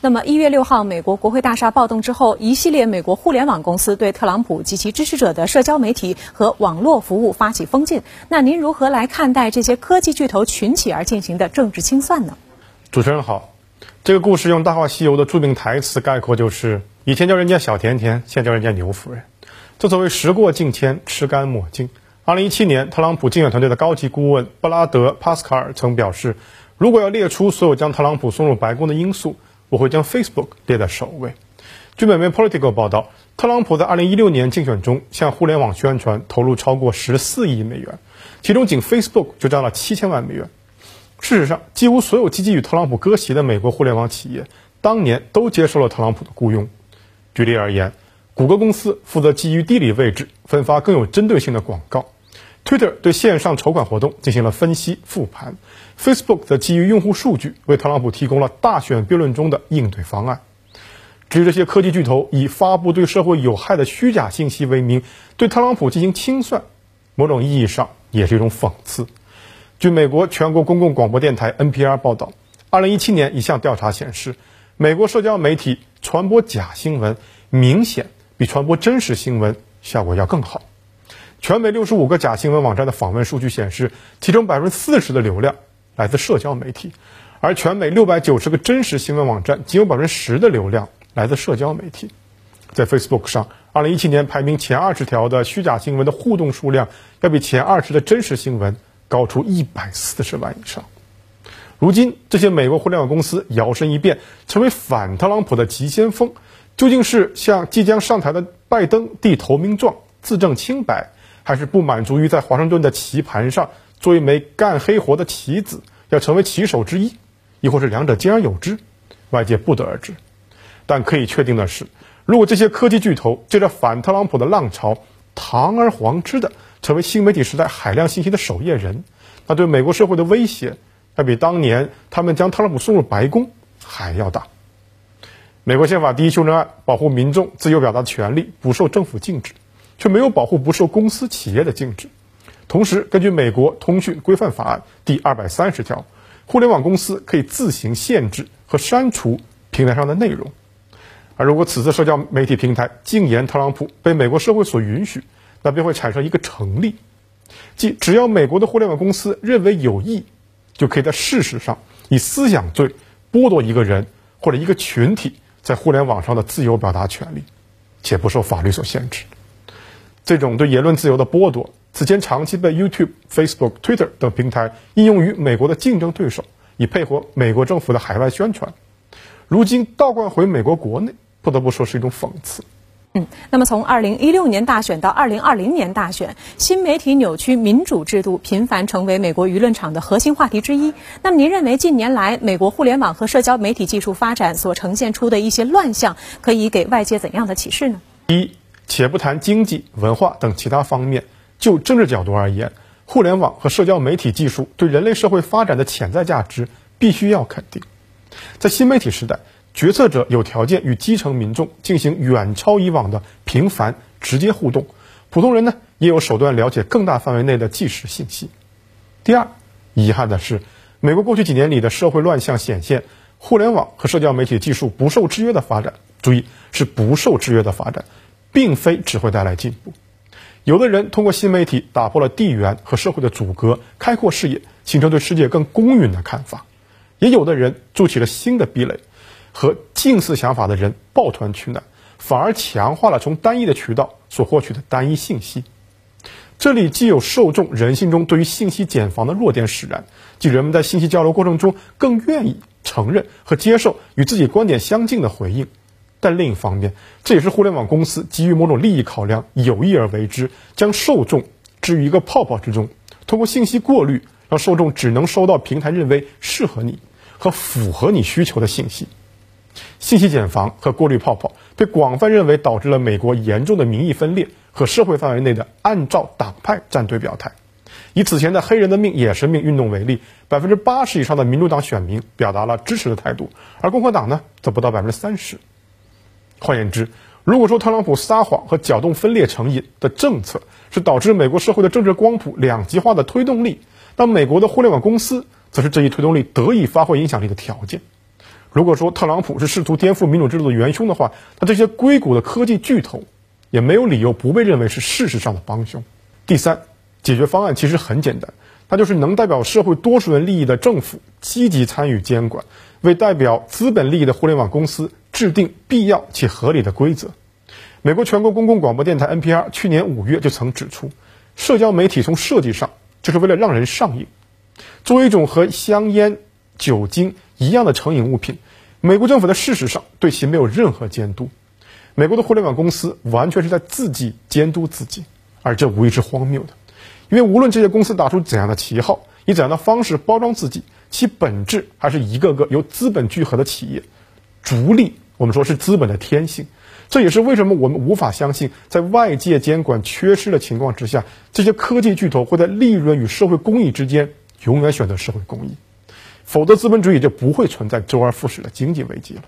那么一月六号，美国国会大厦暴动之后，一系列美国互联网公司对特朗普及其支持者的社交媒体和网络服务发起封禁。那您如何来看待这些科技巨头群起而进行的政治清算呢？主持人好，这个故事用《大话西游》的著名台词概括就是：以前叫人家小甜甜，现在叫人家牛夫人。正所谓时过境迁，吃干抹净。二零一七年，特朗普竞选团队的高级顾问布拉德·帕斯卡尔曾表示。如果要列出所有将特朗普送入白宫的因素，我会将 Facebook 列在首位。据美媒 Political 报道，特朗普在2016年竞选中向互联网宣传投入超过14亿美元，其中仅 Facebook 就占了7000万美元。事实上，几乎所有积极与特朗普割席的美国互联网企业，当年都接受了特朗普的雇佣。举例而言，谷歌公司负责基于地理位置分发更有针对性的广告。Twitter 对线上筹款活动进行了分析复盘，Facebook 则基于用户数据为特朗普提供了大选辩论中的应对方案。至于这些科技巨头以发布对社会有害的虚假信息为名对特朗普进行清算，某种意义上也是一种讽刺。据美国全国公共广播电台 NPR 报道，2017年一项调查显示，美国社交媒体传播假新闻明显比传播真实新闻效果要更好。全美六十五个假新闻网站的访问数据显示，其中百分之四十的流量来自社交媒体，而全美六百九十个真实新闻网站仅有百分之十的流量来自社交媒体。在 Facebook 上，二零一七年排名前二十条的虚假新闻的互动数量，要比前二十的真实新闻高出一百四十万以上。如今，这些美国互联网公司摇身一变，成为反特朗普的急先锋，究竟是向即将上台的拜登递投名状，自证清白？还是不满足于在华盛顿的棋盘上做一枚干黑活的棋子，要成为棋手之一，亦或是两者兼而有之，外界不得而知。但可以确定的是，如果这些科技巨头借着反特朗普的浪潮，堂而皇之的成为新媒体时代海量信息的守夜人，那对美国社会的威胁，要比当年他们将特朗普送入白宫还要大。美国宪法第一修正案保护民众自由表达的权利，不受政府禁止。却没有保护不受公司企业的禁止。同时，根据美国通讯规范法案第二百三十条，互联网公司可以自行限制和删除平台上的内容。而如果此次社交媒体平台禁言特朗普被美国社会所允许，那便会产生一个成立，即只要美国的互联网公司认为有益，就可以在事实上以思想罪剥夺一个人或者一个群体在互联网上的自由表达权利，且不受法律所限制。这种对言论自由的剥夺，此前长期被 YouTube、Facebook、Twitter 等平台应用于美国的竞争对手，以配合美国政府的海外宣传。如今倒灌回美国国内，不得不说是一种讽刺。嗯，那么从二零一六年大选到二零二零年大选，新媒体扭曲民主制度频繁成为美国舆论场的核心话题之一。那么您认为近年来美国互联网和社交媒体技术发展所呈现出的一些乱象，可以给外界怎样的启示呢？一。且不谈经济、文化等其他方面，就政治角度而言，互联网和社交媒体技术对人类社会发展的潜在价值必须要肯定。在新媒体时代，决策者有条件与基层民众进行远超以往的频繁直接互动，普通人呢也有手段了解更大范围内的即时信息。第二，遗憾的是，美国过去几年里的社会乱象显现，互联网和社交媒体技术不受制约的发展，注意是不受制约的发展。并非只会带来进步。有的人通过新媒体打破了地缘和社会的阻隔，开阔视野，形成对世界更公允的看法；也有的人筑起了新的壁垒，和近似想法的人抱团取暖，反而强化了从单一的渠道所获取的单一信息。这里既有受众人性中对于信息茧房的弱点使然，即人们在信息交流过程中更愿意承认和接受与自己观点相近的回应。但另一方面，这也是互联网公司基于某种利益考量有意而为之，将受众置于一个泡泡之中，通过信息过滤，让受众只能收到平台认为适合你和符合你需求的信息。信息茧房和过滤泡泡被广泛认为导致了美国严重的民意分裂和社会范围内的按照党派站队表态。以此前的黑人的命也是命运动为例，百分之八十以上的民主党选民表达了支持的态度，而共和党呢，则不到百分之三十。换言之，如果说特朗普撒谎和搅动分裂成瘾的政策是导致美国社会的政治光谱两极化的推动力，那美国的互联网公司则是这一推动力得以发挥影响力的条件。如果说特朗普是试图颠覆民主制度的元凶的话，那这些硅谷的科技巨头也没有理由不被认为是事实上的帮凶。第三，解决方案其实很简单，那就是能代表社会多数人利益的政府积极参与监管，为代表资本利益的互联网公司制定必要且合理的规则。美国全国公共广播电台 NPR 去年五月就曾指出，社交媒体从设计上就是为了让人上瘾。作为一种和香烟、酒精一样的成瘾物品，美国政府在事实上对其没有任何监督。美国的互联网公司完全是在自己监督自己，而这无疑是荒谬的。因为无论这些公司打出怎样的旗号，以怎样的方式包装自己，其本质还是一个个由资本聚合的企业。逐利，我们说是资本的天性。这也是为什么我们无法相信，在外界监管缺失的情况之下，这些科技巨头会在利润与社会公益之间永远选择社会公益，否则资本主义就不会存在周而复始的经济危机了。